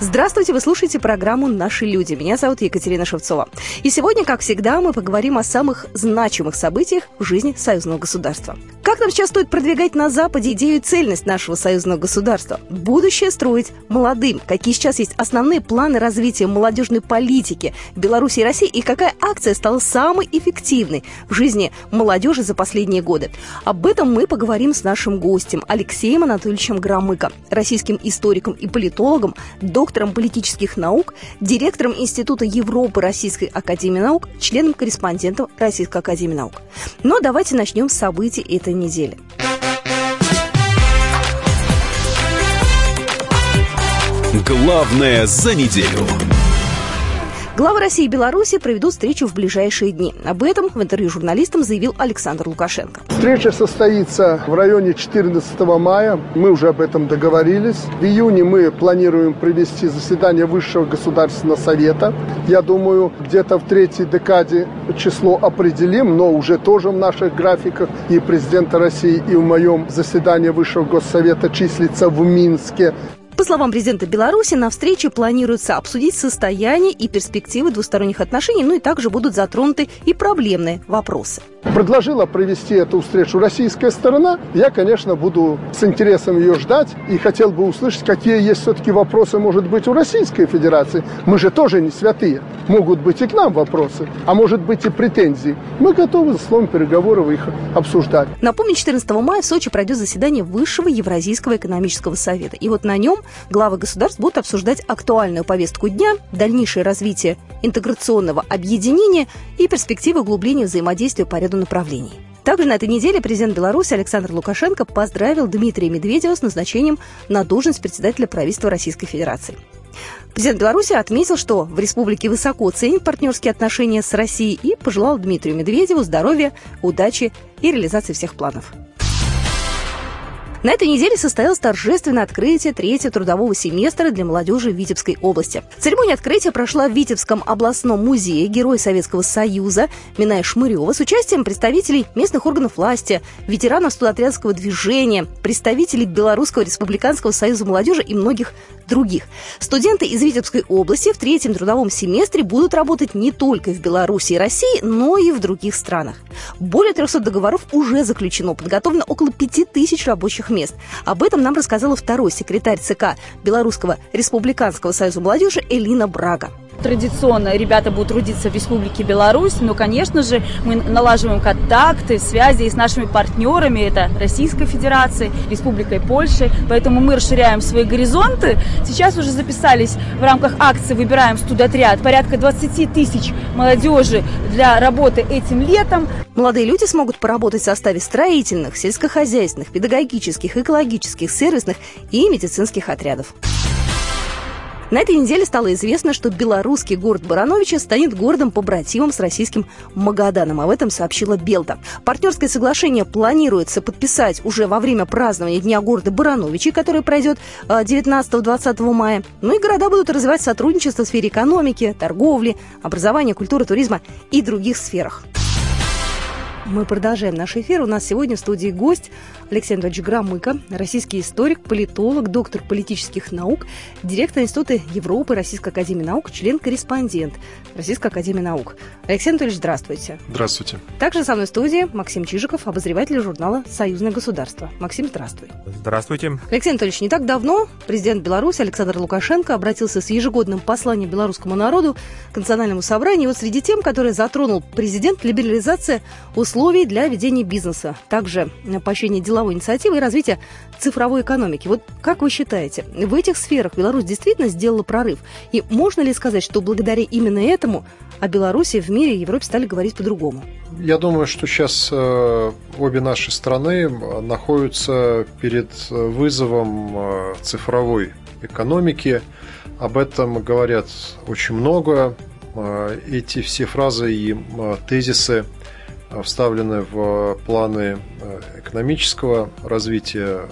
Здравствуйте, вы слушаете программу «Наши люди». Меня зовут Екатерина Шевцова. И сегодня, как всегда, мы поговорим о самых значимых событиях в жизни союзного государства. Как нам сейчас стоит продвигать на Западе идею и цельность нашего союзного государства? Будущее строить молодым. Какие сейчас есть основные планы развития молодежной политики Беларуси и России? И какая акция стала самой эффективной в жизни молодежи за последние годы? Об этом мы поговорим с нашим гостем Алексеем Анатольевичем Громыко, российским историком и политологом, доктором политических наук, директором Института Европы Российской Академии Наук, членом-корреспондентом Российской Академии Наук. Но давайте начнем с событий этой недели. Главное за неделю. Главы России и Беларуси проведут встречу в ближайшие дни. Об этом в интервью журналистам заявил Александр Лукашенко. Встреча состоится в районе 14 мая. Мы уже об этом договорились. В июне мы планируем провести заседание Высшего Государственного Совета. Я думаю, где-то в третьей декаде число определим, но уже тоже в наших графиках и президента России, и в моем заседании Высшего Госсовета числится в Минске. По словам президента Беларуси, на встрече планируется обсудить состояние и перспективы двусторонних отношений, ну и также будут затронуты и проблемные вопросы предложила провести эту встречу российская сторона, я, конечно, буду с интересом ее ждать и хотел бы услышать, какие есть все-таки вопросы, может быть, у Российской Федерации. Мы же тоже не святые. Могут быть и к нам вопросы, а может быть и претензии. Мы готовы, за словом переговоров, их обсуждать. Напомню, 14 мая в Сочи пройдет заседание Высшего Евразийского экономического совета. И вот на нем главы государств будут обсуждать актуальную повестку дня, дальнейшее развитие интеграционного объединения и перспективы углубления взаимодействия по ряду направлений. Также на этой неделе президент Беларуси Александр Лукашенко поздравил Дмитрия Медведева с назначением на должность председателя правительства Российской Федерации. Президент Беларуси отметил, что в республике высоко ценит партнерские отношения с Россией и пожелал Дмитрию Медведеву здоровья, удачи и реализации всех планов. На этой неделе состоялось торжественное открытие третьего трудового семестра для молодежи Витебской области. Церемония открытия прошла в Витебском областном музее Герой Советского Союза Миная Шмырева с участием представителей местных органов власти, ветеранов студотрядского движения, представителей Белорусского республиканского союза молодежи и многих других. Студенты из Витебской области в третьем трудовом семестре будут работать не только в Беларуси и России, но и в других странах. Более 300 договоров уже заключено, подготовлено около 5000 рабочих мест. Об этом нам рассказала второй секретарь ЦК Белорусского республиканского союза молодежи Элина Брага. Традиционно ребята будут трудиться в Республике Беларусь, но, конечно же, мы налаживаем контакты, связи с нашими партнерами, это Российской Федерацией, Республикой Польши, поэтому мы расширяем свои горизонты. Сейчас уже записались в рамках акции «Выбираем студотряд» порядка 20 тысяч молодежи для работы этим летом. Молодые люди смогут поработать в составе строительных, сельскохозяйственных, педагогических, экологических, сервисных и медицинских отрядов. На этой неделе стало известно, что белорусский город Барановича станет городом-побратимом с российским Магаданом. Об этом сообщила Белта. Партнерское соглашение планируется подписать уже во время празднования Дня города Барановичи, который пройдет 19-20 э, мая. Ну и города будут развивать сотрудничество в сфере экономики, торговли, образования, культуры, туризма и других сферах. Мы продолжаем наш эфир. У нас сегодня в студии гость Алексей Анатольевич Громыко, российский историк, политолог, доктор политических наук, директор Института Европы Российской Академии Наук, член-корреспондент Российской Академии Наук. Алексей Анатольевич, здравствуйте. Здравствуйте. Также со мной в студии Максим Чижиков, обозреватель журнала «Союзное государство». Максим, здравствуй. Здравствуйте. Алексей Анатольевич, не так давно президент Беларуси Александр Лукашенко обратился с ежегодным посланием белорусскому народу к национальному собранию. И вот среди тем, которые затронул президент, либерализация условий для ведения бизнеса, также поощрение деловой инициативы и развитие цифровой экономики. Вот как вы считаете, в этих сферах Беларусь действительно сделала прорыв? И можно ли сказать, что благодаря именно этому о Беларуси в мире и Европе стали говорить по-другому? Я думаю, что сейчас э, обе наши страны находятся перед вызовом э, цифровой экономики. Об этом говорят очень много. Э, эти все фразы и тезисы вставлены в планы э, экономического развития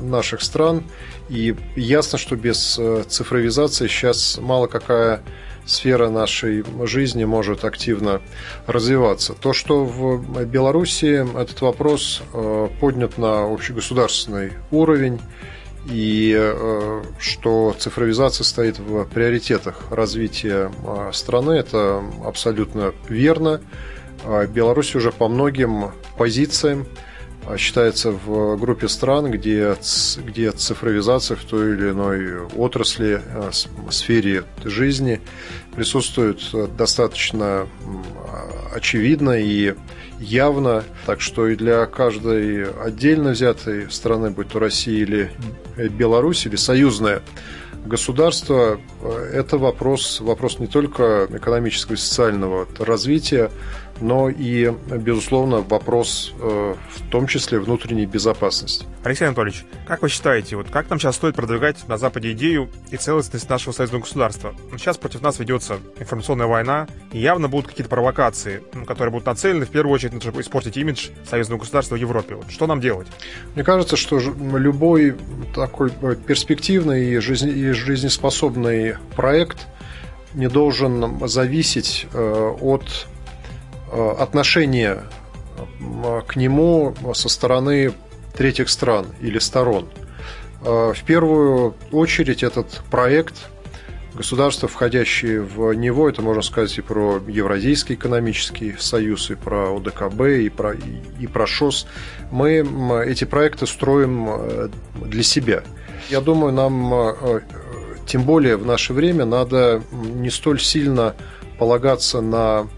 наших стран. И ясно, что без э, цифровизации сейчас мало какая сфера нашей жизни может активно развиваться. То, что в Беларуси этот вопрос э, поднят на общегосударственный уровень, и что цифровизация стоит в приоритетах развития страны, это абсолютно верно. Беларусь уже по многим позициям считается в группе стран, где, где цифровизация в той или иной отрасли, э, сфере жизни присутствует достаточно очевидно и явно, так что и для каждой отдельно взятой страны, будь то Россия или Беларусь, или союзное государство, э, это вопрос, вопрос не только экономического и социального развития, но и, безусловно, вопрос э, в том числе внутренней безопасности. Алексей Анатольевич, как вы считаете, вот как нам сейчас стоит продвигать на Западе идею и целостность нашего союзного государства? Сейчас против нас ведется информационная война, и явно будут какие-то провокации, которые будут нацелены в первую очередь на то, чтобы испортить имидж союзного государства в Европе. Вот что нам делать? Мне кажется, что любой такой э, перспективный и жизнеспособный проект не должен зависеть э, от отношение э, к нему со стороны третьих стран или сторон. Э, в первую очередь этот проект государства, входящие в него, это можно сказать и про Евразийский экономический союз, и про ОДКБ, и про, и про ШОС, мы эти проекты строим для себя. Я думаю, нам, тем более в наше время, надо не столь сильно полагаться на Э,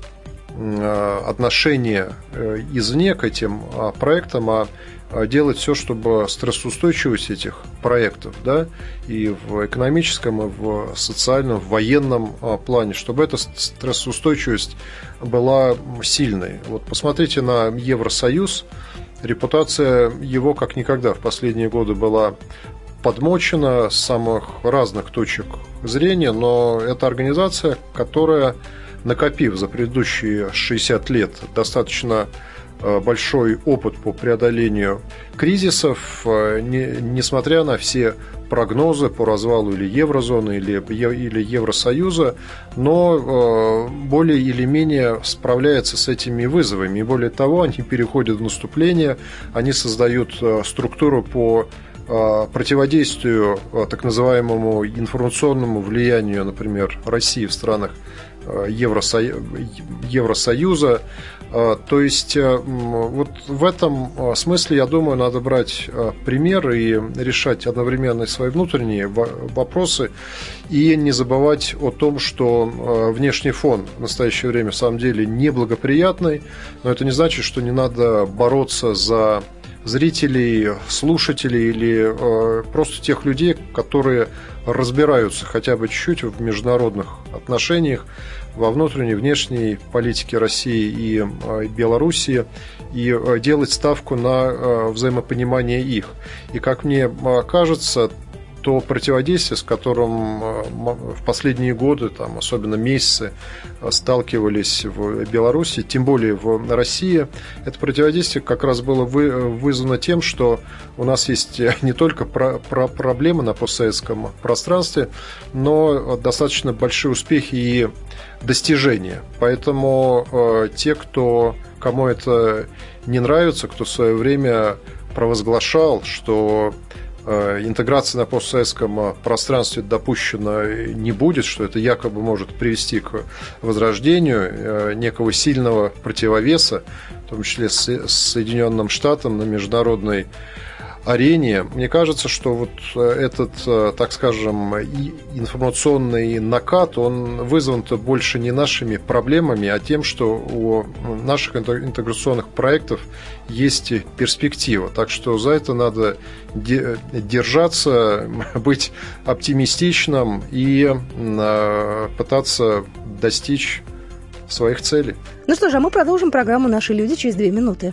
отношение э, извне к этим а, проектам, а, а делать все, чтобы стрессоустойчивость этих проектов, да, и в экономическом, и в социальном, в военном а, плане, чтобы эта стрессоустойчивость была сильной. Вот посмотрите на Евросоюз, репутация его как никогда в последние годы была подмочена с самых разных точек зрения, но это организация, которая накопив за предыдущие 60 лет достаточно э, большой опыт по преодолению кризисов, э, не, несмотря на все прогнозы по развалу или еврозоны, или, или Евросоюза, но э, более или менее справляется с этими вызовами. И более того, они переходят в наступление, они создают структуру по противодействию так называемому информационному влиянию, например, России в странах Э, Евросоюза. Э, то есть э, вот в этом смысле, я думаю, надо брать пример и решать одновременно свои внутренние вопросы и не забывать о том, что внешний фон в настоящее время в самом деле неблагоприятный, но это не значит, что не надо бороться за зрителей, слушателей или э, просто тех людей, которые разбираются хотя бы чуть-чуть в международных отношениях, во внутренней, внешней политике России и э, Белоруссии и э, делать ставку на э, взаимопонимание их. И как мне э, кажется, то противодействие, с которым э, в последние годы, там, особенно месяцы, э, сталкивались в Беларуси, тем более в России, это противодействие как раз было вызвано тем, что у нас есть не только про, про проблемы на постсоветском пространстве, но достаточно большие успехи и достижения. Поэтому э, те, кто, кому это не нравится, кто в свое время провозглашал, что Э, интеграция на постсоветском э, пространстве допущена не будет, что это якобы может привести к возрождению э, некого сильного противовеса, в том числе с Соединенным Штатам на международной арене. Мне кажется, что вот э, этот, э, так скажем, информационный накат, он вызван-то больше не нашими проблемами, а тем, что у наших интеграционных проектов есть перспектива. Так что за это надо держаться, быть оптимистичным и э, пытаться достичь своих целей. Ну что же, а мы продолжим программу «Наши люди» через две минуты.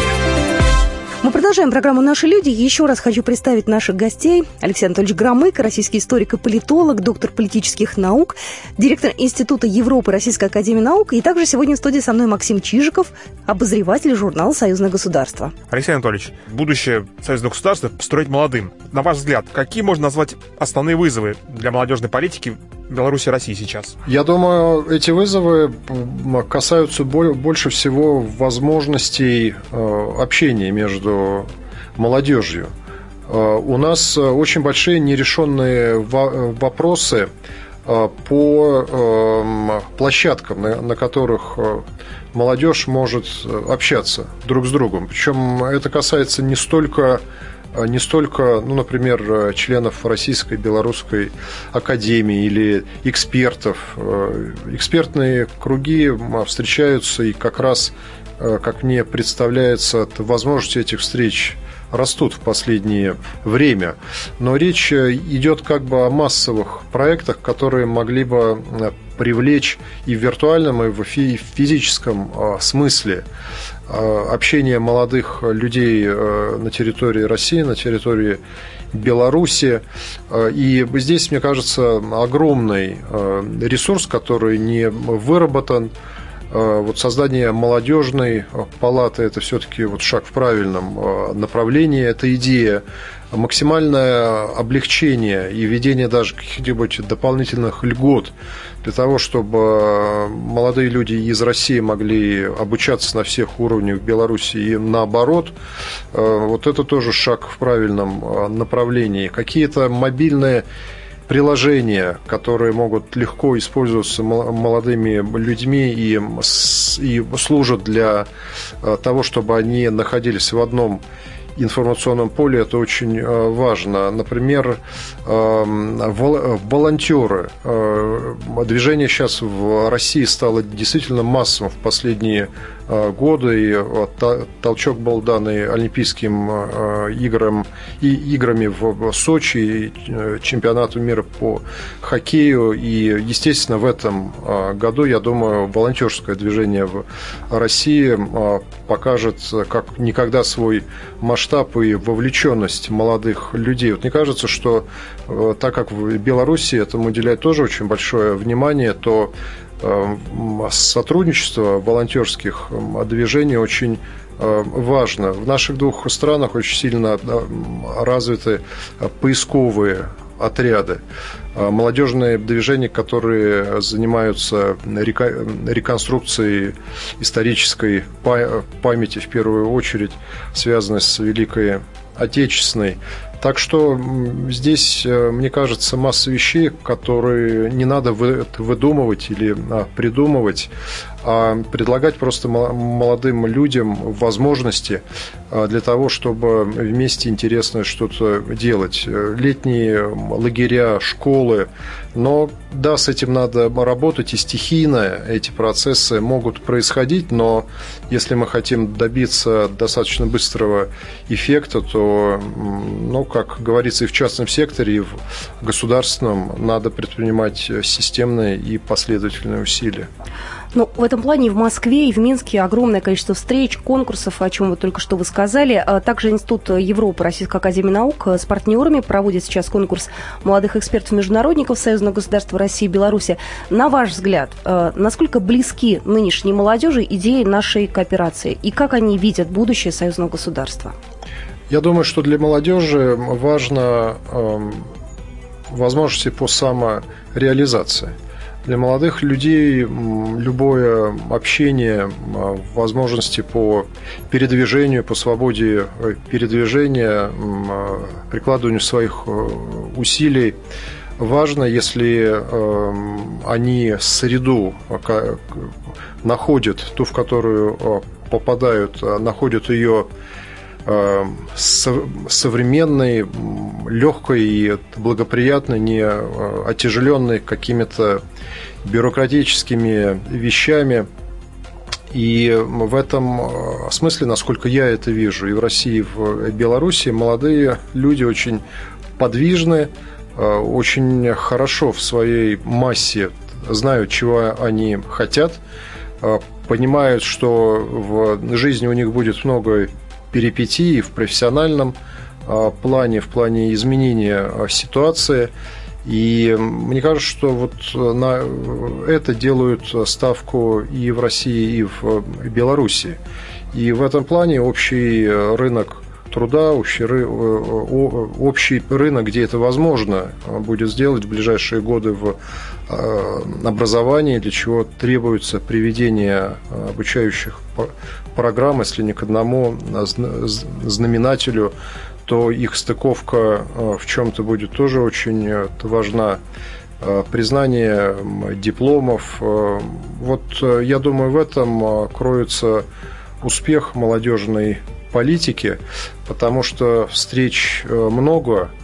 Продолжаем программу «Наши люди». Еще раз хочу представить наших гостей. Алексей Анатольевич Громык, российский историк и политолог, доктор политических наук, директор Института Европы Российской Академии Наук. И также сегодня в студии со мной Максим Чижиков, обозреватель журнала «Союзное государство». Алексей Анатольевич, будущее союзного государства строить молодым. На ваш взгляд, какие можно назвать основные вызовы для молодежной политики Беларуси и России сейчас? Я думаю, эти вызовы касаются больше всего возможностей э, общения между молодежью. Э, у нас очень большие нерешенные вопросы э, по площадкам, на которых молодежь может общаться друг с другом. Причем это касается не столько не столько, ну, например, э, членов Российской Белорусской Академии или экспертов. Э, экспертные круги встречаются, и как раз, э, как мне представляется, возможности этих встреч растут в последнее время. Но речь идет как бы о массовых проектах, которые могли бы привлечь и в виртуальном, и в физическом смысле Э, общение молодых людей э, на территории России, на территории Беларуси. Э, и здесь, мне кажется, огромный ресурс, который не выработан. Вот создание молодежной палаты – это все-таки вот шаг в правильном направлении. Это идея максимальное облегчение и введение даже каких-нибудь дополнительных льгот для того, чтобы молодые люди из России могли обучаться на всех уровнях в Беларуси и наоборот, э, вот это тоже шаг в правильном э, направлении. Какие-то мобильные приложения, которые могут легко использоваться молодыми людьми и, и служат для э, того, чтобы они находились в одном информационном поле это очень э, важно. Например, эм, волонтеры. Э, движение сейчас в России стало действительно массовым в последние года, и толчок был дан и Олимпийским э, играм, и играми в Сочи, и э, чемпионату мира по хоккею. И, естественно, в этом году, я думаю, волонтерское движение в России покажет как никогда свой масштаб и вовлеченность молодых людей. Вот мне кажется, что так как в Беларуси этому уделяет тоже очень большое внимание, то Э, сотрудничество волонтерских движений очень э, важно. В наших двух странах очень сильно развиты поисковые отряды, э, молодежные движения, которые занимаются реконструкцией исторической памяти, в первую очередь, связанной с Великой Отечественной. Так что здесь, э, мне кажется, масса вещей, которые не надо выдумывать или а, придумывать, а предлагать просто молодым людям возможности а, для того, чтобы вместе интересно что-то делать. Летние лагеря, школы, но да, с этим надо работать, и стихийно эти процессы могут происходить, но если мы хотим добиться достаточно быстрого эффекта, то, ну, как говорится, и в частном секторе, и в государственном надо предпринимать системные и последовательные усилия. Ну, в этом плане в Москве и в Минске огромное количество встреч, конкурсов, о чем вы только что вы сказали. А также Институт Европы Российской Академии Наук с партнерами проводит сейчас конкурс молодых экспертов-международников Союзного государства России и Беларуси. На ваш взгляд, э, насколько близки нынешней молодежи идеи нашей кооперации и как они видят будущее союзного государства? Я думаю, что для молодежи важно э, возможности по самореализации – для молодых людей любое общение, возможности по передвижению, по свободе э, передвижения, прикладыванию своих э, усилий важно, если эм, они среду находят, ту, в которую э, попадают, находят ее современной, легкой и благоприятной, не отяжеленной какими-то бюрократическими вещами. И в этом э, смысле, насколько я это вижу, и в России, и в Беларуси, молодые люди очень подвижны, э, очень хорошо в своей массе знают, чего они хотят, понимают, что в жизни у них будет много перипетий в профессиональном плане, в плане изменения ситуации. И мне кажется, что вот на это делают ставку и в России, и в Беларуси. И в этом плане общий рынок труда, общий, общий рынок, где это возможно, будет сделать в ближайшие годы в э, образовании, для чего требуется приведение обучающих программ, если не к одному знаменателю, то их стыковка э, в чем-то будет тоже очень э, важна признание дипломов. Вот я думаю, в этом кроется успех молодежной политики, потому что встреч э, много, э,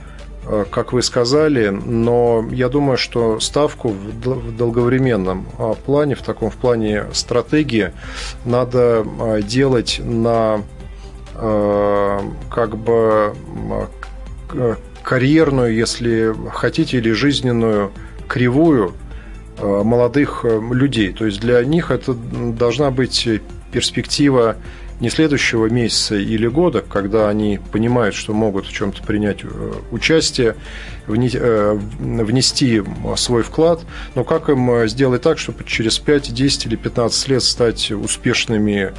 как вы сказали, но я думаю, что ставку в долговременном а, плане, в таком в плане стратегии, надо а, делать на э, как бы карьерную, если хотите, или жизненную кривую молодых людей. То есть для них это должна быть перспектива не следующего месяца или года, когда они понимают, что могут в чем-то принять э, участие, э, внести свой вклад, но как им э, сделать так, чтобы через 5, 10 или 15 лет стать успешными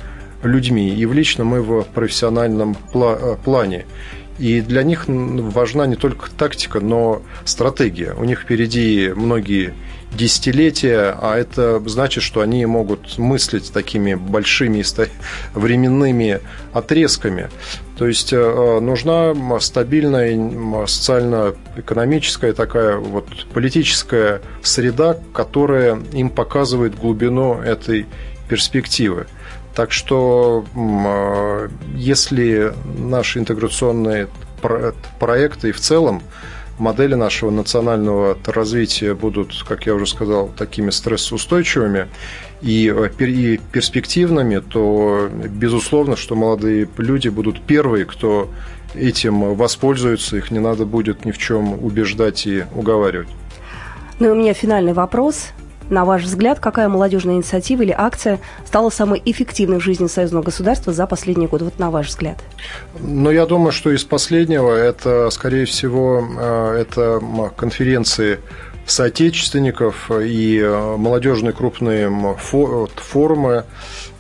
людьми и в личном, и в профессиональном плане. И для них важна не только тактика, но стратегия. У них впереди многие десятилетия, а это значит, что они могут мыслить такими большими временными отрезками. То есть э, нужна стабильная социально-экономическая такая вот политическая среда, которая им показывает глубину этой перспективы. Так что э, если наши интеграционные проекты и в целом модели нашего национального развития будут, как я уже сказал, такими стрессоустойчивыми э, и перспективными, то безусловно, что молодые люди будут первые, кто этим воспользуется, их не надо будет ни в чем убеждать и уговаривать. Ну и у меня финальный вопрос. На ваш взгляд, какая молодежная инициатива или акция стала самой эффективной в жизни союзного государства за последние годы? Вот на ваш взгляд. Ну, я думаю, что из последнего это, скорее всего, э, это конференции соотечественников и э, молодежные крупные форумы.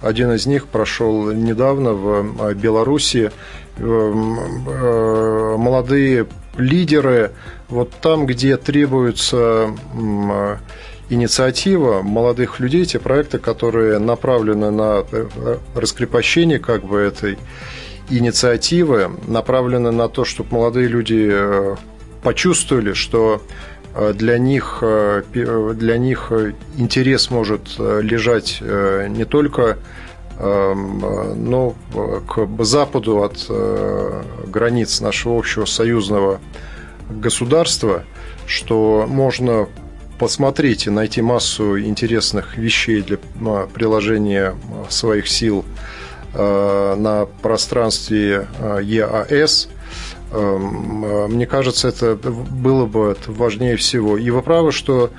Один из них прошел недавно в э, Беларуси. Молодые лидеры, вот там, где требуется инициатива молодых людей, те проекты, которые направлены на э, раскрепощение как бы этой инициативы, направлены на то, чтобы молодые люди э, почувствовали, что э, для них, для них интерес может лежать не только но к западу от границ нашего общего союзного государства, что можно посмотреть и найти массу интересных вещей для приложения а, своих сил а, на пространстве ЕАС. Мне кажется, это было бы важнее всего. И вы правы, что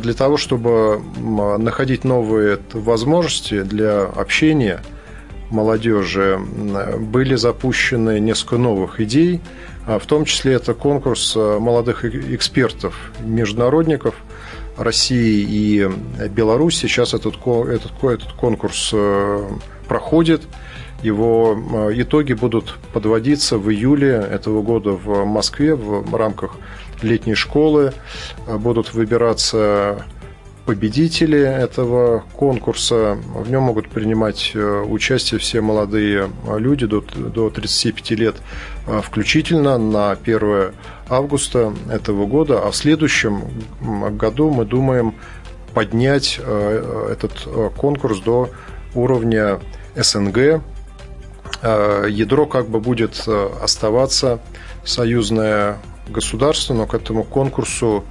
для того, чтобы находить новые возможности для общения молодежи, были запущены несколько новых идей, в том числе это конкурс молодых экспертов, международников – России и Беларуси. Сейчас этот, этот, этот конкурс э, проходит. Его э, итоги будут подводиться в июле этого года в Москве в рамках летней школы. Э, будут выбираться победители этого конкурса. В нем могут принимать участие все молодые люди до, до 35 лет включительно на 1 августа этого года, а в следующем году мы думаем поднять э, этот э, конкурс до уровня СНГ. Э, ядро как бы будет оставаться союзное государство, но к этому конкурсу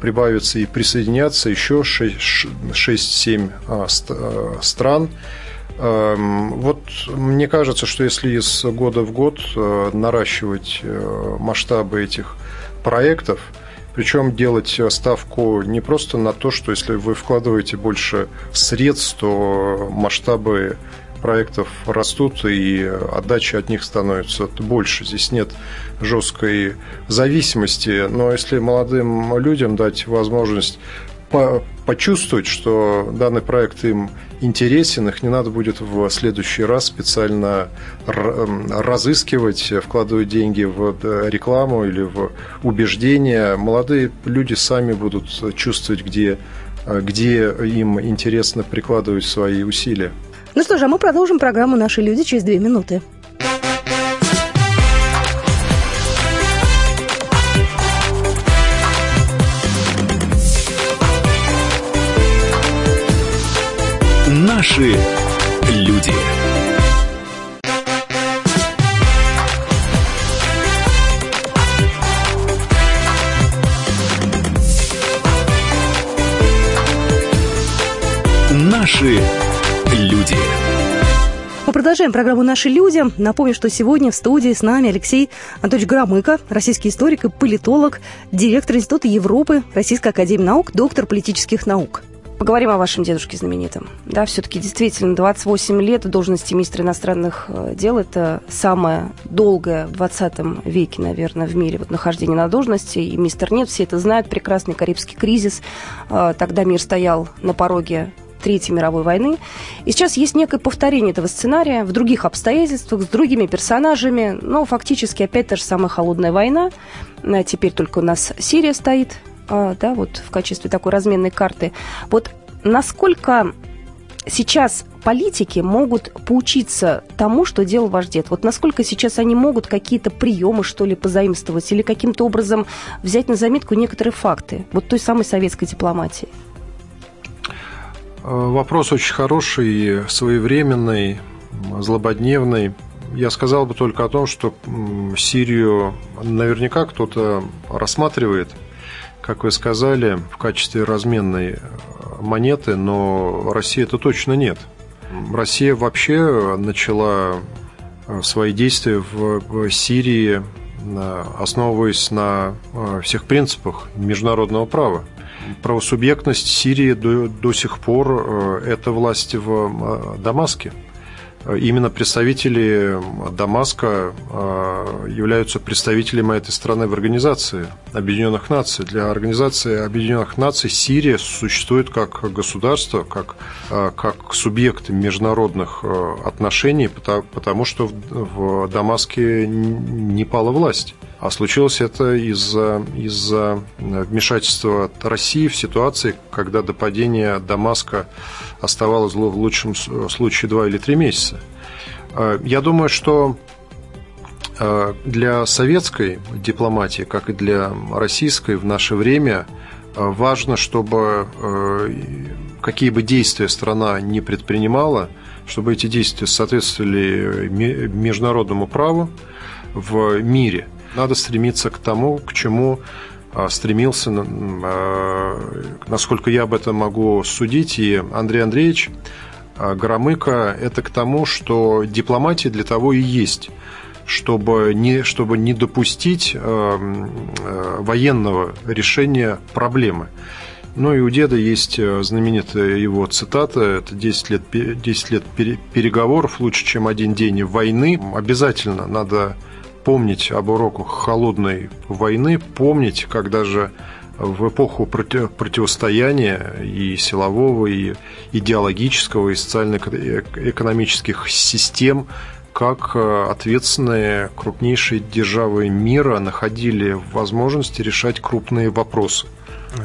прибавится и присоединятся еще 6-7 стран. Эм, вот мне кажется, что если из года в год э, наращивать э, масштабы этих проектов, Причем делать ставку не просто на то, что если вы вкладываете больше средств, то масштабы проектов растут и отдача от них становится больше. Здесь нет жесткой зависимости, но если молодым людям дать возможность почувствовать, что данный проект им интересен, их не надо будет в следующий раз специально разыскивать, вкладывать деньги в рекламу или в убеждения. Молодые люди сами будут чувствовать, где, где им интересно прикладывать свои усилия. Ну что же, а мы продолжим программу «Наши люди» через две минуты. Наши люди. Наши люди. Мы продолжаем программу «Наши люди». Напомню, что сегодня в студии с нами Алексей Анатольевич Громыко, российский историк и политолог, директор Института Европы Российской Академии Наук, доктор политических наук. Поговорим о вашем дедушке знаменитом. Да, все-таки действительно 28 лет в должности министра иностранных э, дел – это самое долгое в 20 веке, наверное, в мире вот, нахождение на должности. И мистер нет, все это знают, прекрасный Карибский кризис. Э, тогда мир стоял на пороге Третьей мировой войны. И сейчас есть некое повторение этого сценария в других обстоятельствах, с другими персонажами, но фактически опять та же самая холодная война. Э, теперь только у нас Сирия стоит да, вот в качестве такой разменной карты. Вот насколько сейчас политики могут поучиться тому, что делал ваш дед? Вот насколько сейчас они могут какие-то приемы, что ли, позаимствовать или каким-то образом взять на заметку некоторые факты вот той самой советской дипломатии? Э, вопрос очень хороший, своевременный, злободневный. Я сказал бы только о том, что Сирию наверняка кто-то рассматривает – как вы сказали, в качестве разменной э, монеты, но России это точно нет. Россия вообще начала э, свои действия в Сирии, э, основываясь на всех принципах международного права. Правосубъектность Сирии до, до сих пор – это власти в Дамаске – Именно представители Дамаска а, являются представителями этой страны в Организации Объединенных Наций. Для Организации Объединенных Наций Сирия существует как государство, как, а, как субъект международных а, отношений, потому что в Дамаске не пала власть. А случилось это из-за из вмешательства России в ситуации, когда до падения Дамаска оставалось в лучшем случае два или три месяца. А, я думаю, что для советской дипломатии, как и для российской в наше время, важно, чтобы какие бы действия страна не предпринимала, чтобы эти действия соответствовали международному праву в мире – надо стремиться к тому, к чему а, стремился, а, насколько я об этом могу судить, и Андрей Андреевич а, Громыко, это к тому, что дипломатия для того и есть, чтобы не, чтобы не допустить военного решения проблемы. Ну и у деда есть знаменитая его цитата, это 10 лет, 10 лет переговоров лучше, чем один день войны. Обязательно надо помнить об уроках холодной войны, помнить, когда же в эпоху противостояния и силового, и идеологического, и социально-экономических систем, как э, ответственные крупнейшие державы мира находили возможности решать крупные вопросы –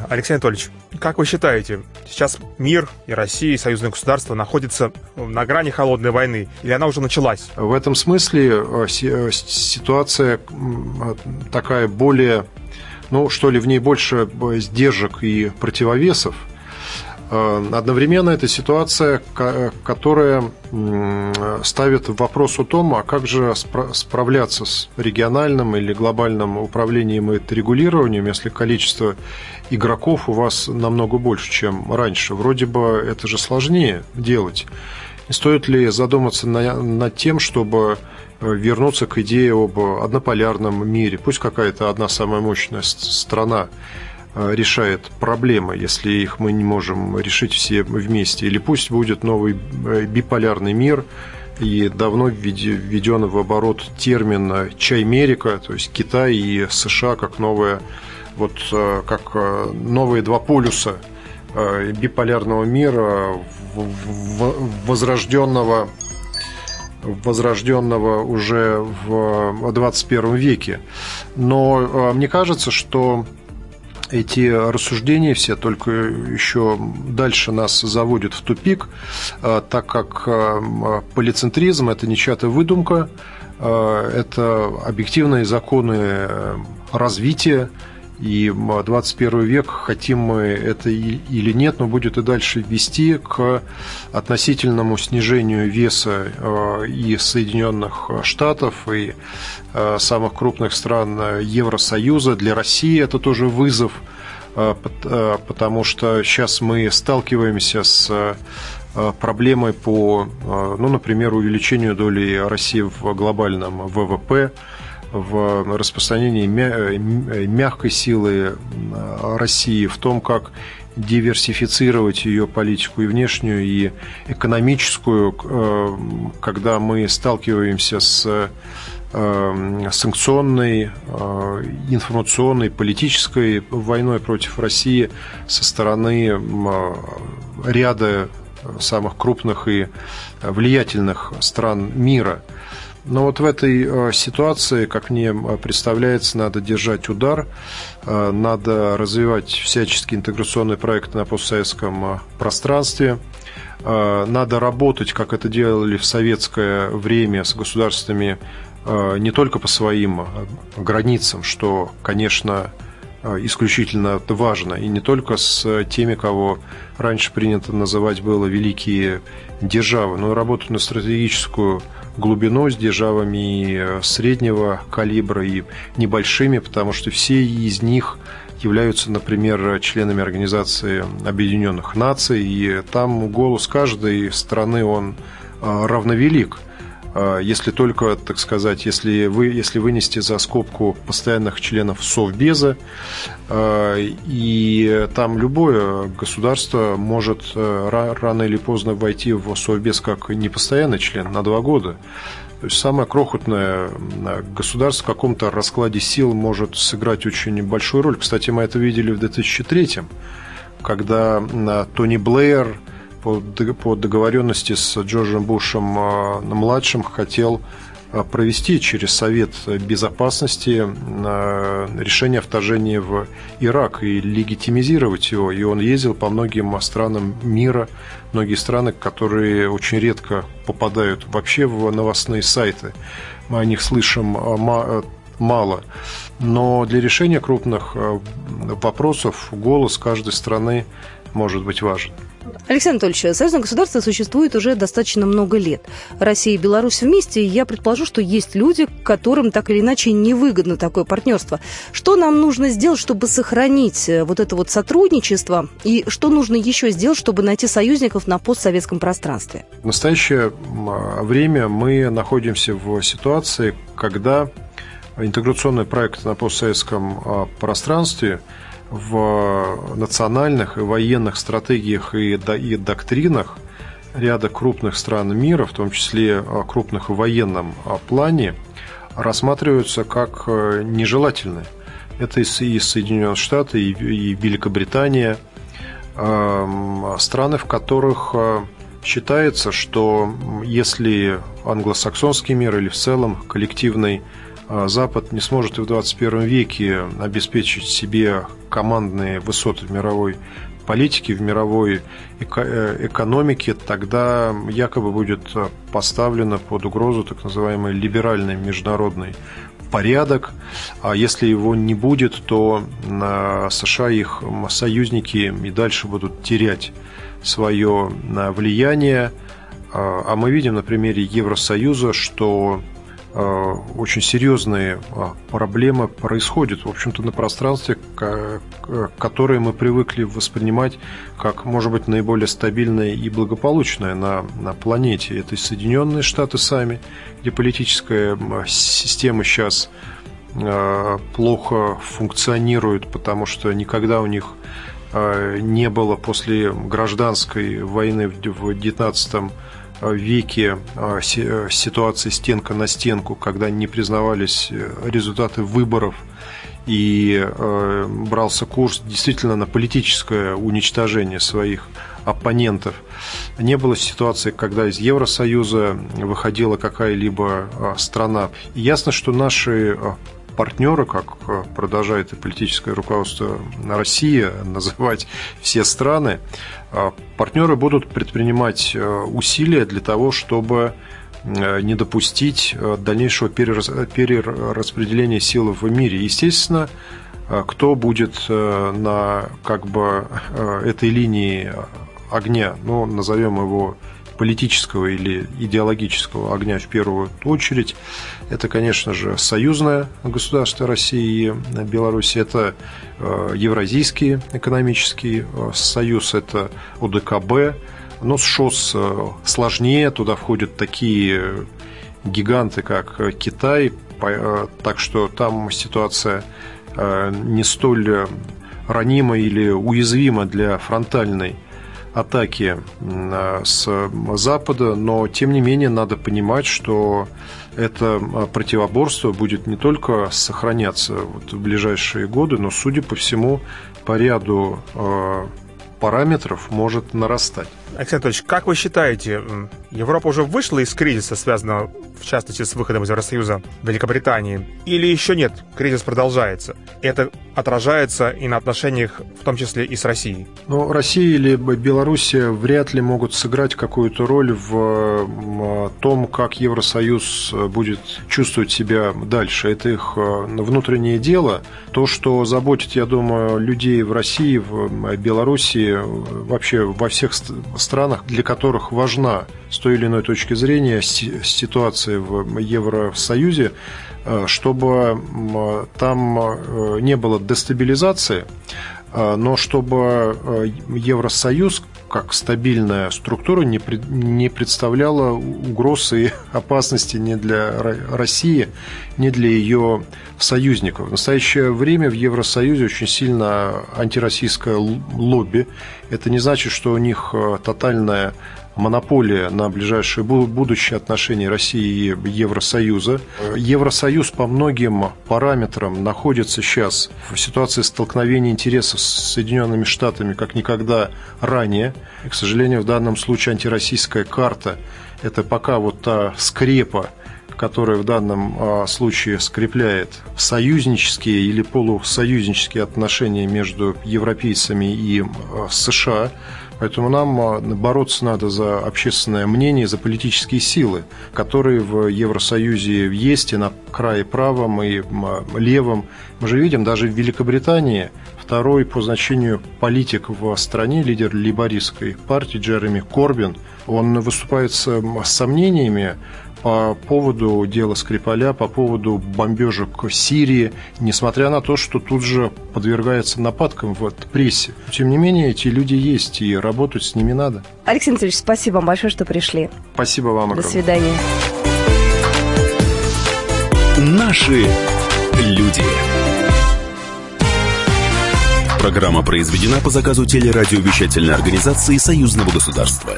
Алексей Анатольевич, как вы считаете, сейчас мир и Россия, и союзное государство находятся на грани холодной войны, или она уже началась? В этом смысле э, э, ситуация такая более, ну, что ли, в ней больше э, сдержек и противовесов – Э, одновременно это ситуация, которая ставит вопрос о том, а как же справляться с региональным или глобальным управлением и регулированием, если количество игроков у вас намного больше, чем раньше. Вроде бы это же сложнее делать. стоит ли задуматься над тем, чтобы вернуться к идее об однополярном мире. Пусть какая-то одна самая мощная страна решает проблемы, если их мы не можем решить все вместе. Или пусть будет новый биполярный мир, и давно введен в оборот термин «чаймерика», то есть Китай и США как новое, вот как новые два полюса – Э, биполярного мира, возрожденного возрожденного уже в 21 веке. Но э, мне кажется, что эти рассуждения все только еще дальше нас заводят в тупик, э, так как полицентризм – это не выдумка, это объективные законы развития, и 21 век, хотим мы это или нет, но будет и дальше вести к относительному снижению веса э, и Соединенных Штатов, и э, самых крупных стран Евросоюза. Для России это тоже вызов, э, потому что сейчас мы сталкиваемся с проблемой по, ну, например, увеличению доли России в глобальном ВВП, в распространении мягкой силы России, в том, как диверсифицировать ее политику и внешнюю, и экономическую, э, когда мы сталкиваемся с э, санкционной, э, информационной, политической войной против России со стороны ряда самых крупных и влиятельных стран мира – но вот в этой э, ситуации, как мне э, представляется, надо держать удар, э, надо развивать всяческие интеграционные проекты на постсоветском пространстве, надо работать, как это делали в советское время с государствами не только по своим границам, что, конечно, исключительно важно, и не только с теми, кого раньше принято называть было великие державы, но работать на стратегическую глубиной, с державами э, среднего калибра и небольшими, потому что все из них являются, например, членами Организации Объединенных Наций, и там голос каждой страны, он э, равновелик. А, если только, так сказать, если, вы, если вынести за скобку постоянных членов Совбеза, а, и там любое государство может э, рано или поздно войти в Совбез как непостоянный член на два года. То есть самое крохотное государство в каком-то раскладе сил может сыграть очень большую роль. Кстати, мы это видели в 2003 когда Тони Блэйр по, по договоренности с Джорджем Бушем э, младшим хотел э, провести через Совет Безопасности э, решение о вторжении в Ирак и легитимизировать его. И он ездил по многим странам мира, многие страны, которые очень редко попадают вообще в новостные сайты. Мы о них слышим мало. Но для решения крупных вопросов голос каждой страны может быть важен. Александр Анатольевич, союзное государство существует уже достаточно много лет. Россия и Беларусь вместе, и я предположу, что есть люди, которым так или иначе невыгодно такое партнерство. Что нам нужно сделать, чтобы сохранить э, вот это вот сотрудничество, и что нужно еще сделать, чтобы найти союзников на постсоветском пространстве? В настоящее время мы находимся в ситуации, когда интеграционный проект на постсоветском а, пространстве – в национальных и военных стратегиях и, и доктринах ряда крупных стран мира, в том числе а, крупных в военном а, плане, рассматриваются как э, нежелательные. Это и Соединенные Штаты, и Великобритания, страны, в которых а, считается, что если англосаксонский мир или в целом коллективный Запад не сможет и в 21 веке обеспечить себе командные высоты в мировой политике, в мировой э, экономике, тогда якобы будет поставлено под угрозу так называемый либеральный международный порядок. А если его не будет, то США их союзники и дальше будут терять свое влияние. А мы видим на примере Евросоюза, что очень серьезные проблемы происходят, в общем-то, на пространстве, которое мы привыкли воспринимать как, может быть, наиболее стабильное и благополучное на, на планете. Это и Соединенные Штаты сами, где политическая система сейчас плохо функционирует, потому что никогда у них не было после гражданской войны в 19 веке а, э, ситуации стенка на стенку, когда не признавались э, результаты выборов и э, брался курс действительно на политическое уничтожение своих оппонентов. Не было ситуации, когда из Евросоюза выходила какая-либо страна. Ясно, что наши а, партнеры, как продолжает и политическое руководство России называть все страны, а партнеры будут предпринимать э, усилия для того, чтобы э, не допустить э, дальнейшего перераспределения сил в мире. Естественно, кто будет на как бы этой линии огня, ну, назовем его политического или идеологического огня в первую очередь. Это, конечно же, союзное государство России и Беларуси, это э, Евразийский экономический э, союз, это ОДКБ. Но с ШОС э, сложнее, туда входят такие гиганты, как Китай, так что там ситуация не столь ранима или уязвима для фронтальной атаки с Запада, но тем не менее надо понимать, что это а, противоборство будет не только сохраняться вот в ближайшие годы, но, судя по всему, по ряду а, параметров может нарастать. Александр Анатольевич, как вы считаете, Европа уже вышла из кризиса, связанного в частности с выходом из Евросоюза Великобритании, или еще нет, кризис продолжается? Это отражается и на отношениях, в том числе и с Россией? Ну, Россия или Белоруссия вряд ли могут сыграть какую-то роль в том, как Евросоюз будет чувствовать себя дальше. Это их э, внутреннее дело. То, что заботит, я думаю, людей в России, в Белоруссии, вообще во всех странах, для которых важна с той или иной точки зрения ситуация в Евросоюзе, э, чтобы там э, не было дестабилизации, э, но чтобы Евросоюз как стабильная структура не, не представляла угрозы и опасности ни для России, ни для ее союзников. В настоящее время в Евросоюзе очень сильно антироссийское лобби. Это не значит, что у них тотальная монополия на ближайшее будущее отношения России и Евросоюза. Евросоюз по многим параметрам находится сейчас в ситуации столкновения интересов с Соединенными Штатами как никогда ранее. И, к сожалению, в данном случае антироссийская карта – это пока вот та скрепа, которая в данном а, случае скрепляет союзнические или полусоюзнические отношения между европейцами и а, США – Поэтому нам а, бороться надо за общественное мнение, за политические силы, которые в Евросоюзе есть и на крае правом, и а, левом. Мы же видим, даже в Великобритании второй по значению политик в стране, лидер либористской партии Джереми Корбин, он выступает с сомнениями по поводу дела Скрипаля, по поводу бомбежек Сирии, несмотря на то, что тут же подвергается нападкам в прессе. Тем не менее, эти люди есть, и работать с ними надо. Алексей Анатольевич, спасибо вам большое, что пришли. Спасибо вам огромное. До свидания. Наши люди. Программа произведена по заказу телерадиовещательной организации Союзного государства.